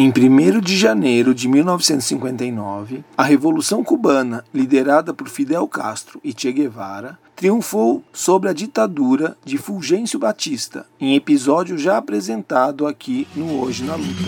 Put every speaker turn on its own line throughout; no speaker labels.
Em 1 de janeiro de 1959, a Revolução Cubana, liderada por Fidel Castro e Che Guevara, triunfou sobre a ditadura de Fulgêncio Batista, em episódio já apresentado aqui no Hoje na Luta.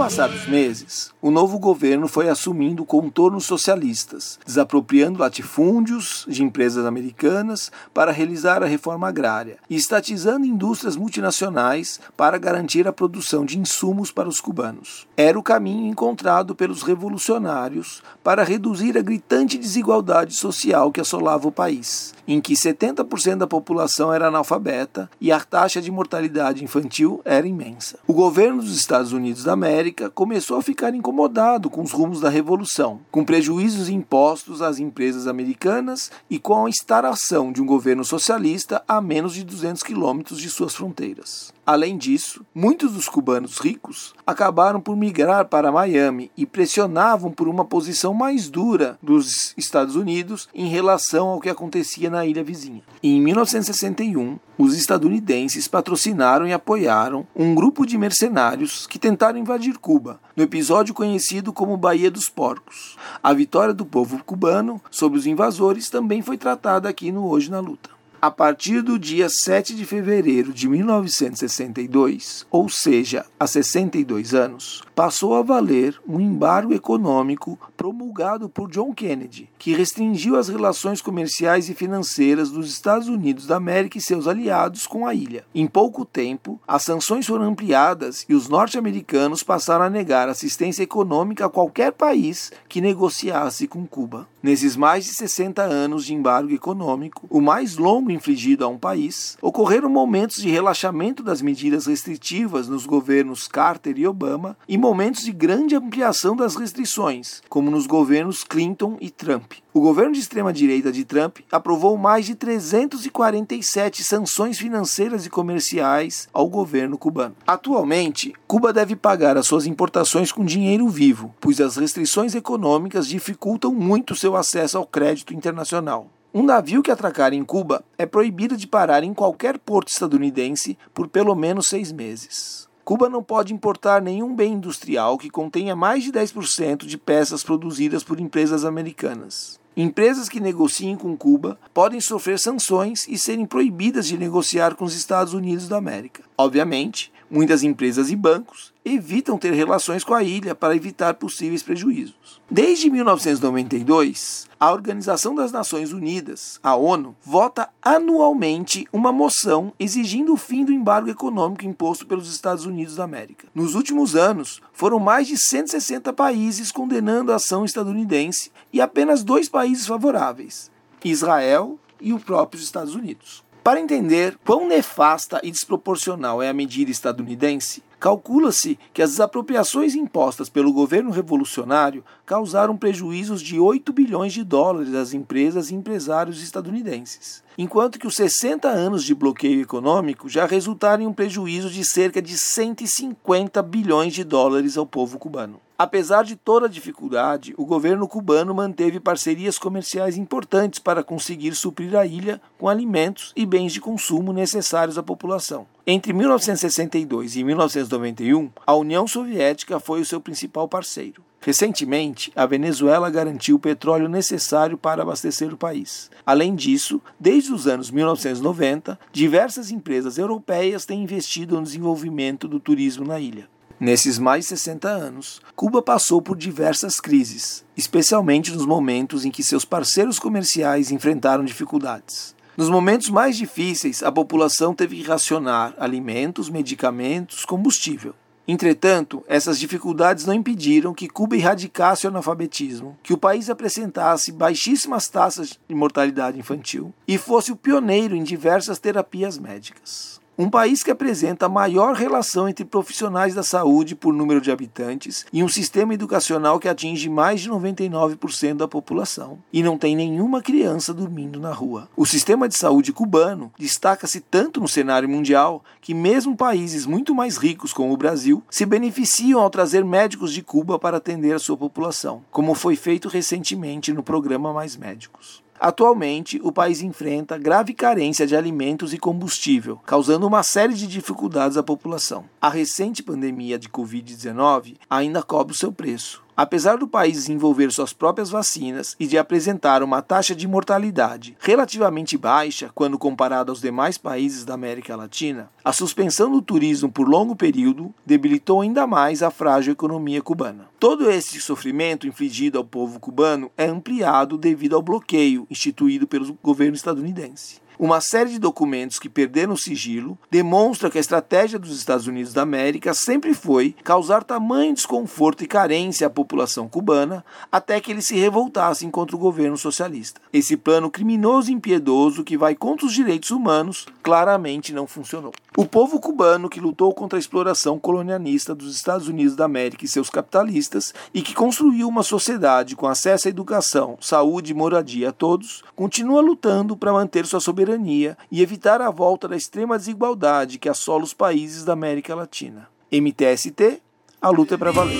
Passar dos meses, o novo governo foi assumindo contornos socialistas, desapropriando latifúndios de empresas americanas para realizar a reforma agrária e estatizando indústrias multinacionais para garantir a produção de insumos para os cubanos. Era o caminho encontrado pelos revolucionários para reduzir a gritante desigualdade social que assolava o país, em que 70% da população era analfabeta e a taxa de mortalidade infantil era imensa. O governo dos Estados Unidos da América começou a ficar incomodado com os rumos da revolução, com prejuízos impostos às empresas americanas e com a instalação de um governo socialista a menos de 200 quilômetros de suas fronteiras. Além disso, muitos dos cubanos ricos acabaram por migrar para Miami e pressionavam por uma posição mais dura dos Estados Unidos em relação ao que acontecia na ilha vizinha. Em 1961, os estadunidenses patrocinaram e apoiaram um grupo de mercenários que tentaram invadir Cuba, no episódio conhecido como Baía dos Porcos. A vitória do povo cubano sobre os invasores também foi tratada aqui no Hoje na Luta. A partir do dia 7 de fevereiro de 1962, ou seja, há 62 anos, passou a valer um embargo econômico promulgado por John Kennedy, que restringiu as relações comerciais e financeiras dos Estados Unidos da América e seus aliados com a ilha. Em pouco tempo, as sanções foram ampliadas e os norte-americanos passaram a negar assistência econômica a qualquer país que negociasse com Cuba. Nesses mais de 60 anos de embargo econômico, o mais longo infligido a um país, ocorreram momentos de relaxamento das medidas restritivas nos governos Carter e Obama e momentos de grande ampliação das restrições, como nos governos Clinton e Trump. O governo de extrema-direita de Trump aprovou mais de 347 sanções financeiras e comerciais ao governo cubano. Atualmente, Cuba deve pagar as suas importações com dinheiro vivo, pois as restrições econômicas dificultam muito seu acesso ao crédito internacional. Um navio que atracar em Cuba é proibido de parar em qualquer porto estadunidense por pelo menos seis meses. Cuba não pode importar nenhum bem industrial que contenha mais de 10% de peças produzidas por empresas americanas. Empresas que negociem com Cuba podem sofrer sanções e serem proibidas de negociar com os Estados Unidos da América. Obviamente, muitas empresas e bancos evitam ter relações com a ilha para evitar possíveis prejuízos. Desde 1992, a Organização das Nações Unidas, a ONU, vota anualmente uma moção exigindo o fim do embargo econômico imposto pelos Estados Unidos da América. Nos últimos anos, foram mais de 160 países condenando a ação estadunidense e apenas dois países favoráveis: Israel e os próprios Estados Unidos. Para entender quão nefasta e desproporcional é a medida estadunidense, Calcula-se que as desapropriações impostas pelo governo revolucionário causaram prejuízos de 8 bilhões de dólares às empresas e empresários estadunidenses, enquanto que os 60 anos de bloqueio econômico já resultaram em um prejuízo de cerca de 150 bilhões de dólares ao povo cubano. Apesar de toda a dificuldade, o governo cubano manteve parcerias comerciais importantes para conseguir suprir a ilha com alimentos e bens de consumo necessários à população. Entre 1962 e 1991, a União Soviética foi o seu principal parceiro. Recentemente, a Venezuela garantiu o petróleo necessário para abastecer o país. Além disso, desde os anos 1990, diversas empresas europeias têm investido no desenvolvimento do turismo na ilha. Nesses mais de 60 anos, Cuba passou por diversas crises, especialmente nos momentos em que seus parceiros comerciais enfrentaram dificuldades. Nos momentos mais difíceis, a população teve que racionar alimentos, medicamentos, combustível. Entretanto, essas dificuldades não impediram que Cuba erradicasse o analfabetismo, que o país apresentasse baixíssimas taxas de mortalidade infantil e fosse o pioneiro em diversas terapias médicas. Um país que apresenta a maior relação entre profissionais da saúde por número de habitantes e um sistema educacional que atinge mais de 99% da população e não tem nenhuma criança dormindo na rua. O sistema de saúde cubano destaca-se tanto no cenário mundial que mesmo países muito mais ricos como o Brasil se beneficiam ao trazer médicos de Cuba para atender a sua população, como foi feito recentemente no programa Mais Médicos. Atualmente, o país enfrenta grave carência de alimentos e combustível, causando uma série de dificuldades à população. A recente pandemia de Covid-19 ainda cobra o seu preço. Apesar do país desenvolver suas próprias vacinas e de apresentar uma taxa de mortalidade relativamente baixa quando comparado aos demais países da América Latina, a suspensão do turismo por longo período debilitou ainda mais a frágil economia cubana. Todo esse sofrimento infligido ao povo cubano é ampliado devido ao bloqueio instituído pelo governo estadunidense uma série de documentos que perderam sigilo demonstra que a estratégia dos Estados Unidos da América sempre foi causar tamanho desconforto e carência à população cubana até que eles se revoltassem contra o governo socialista. Esse plano criminoso e impiedoso que vai contra os direitos humanos claramente não funcionou. O povo cubano que lutou contra a exploração colonialista dos Estados Unidos da América e seus capitalistas e que construiu uma sociedade com acesso à educação, saúde e moradia a todos, continua lutando para manter sua soberania e evitar a volta da extrema desigualdade que assola os países da América Latina. MTST, a luta é para valer.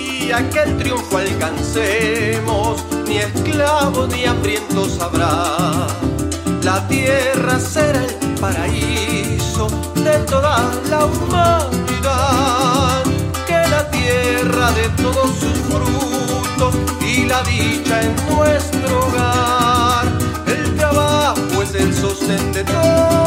La tierra será el paraíso de toda la humanidad. Que la tierra de todos sus frutos y la dicha en nuestro hogar. El trabajo es el sostén de todo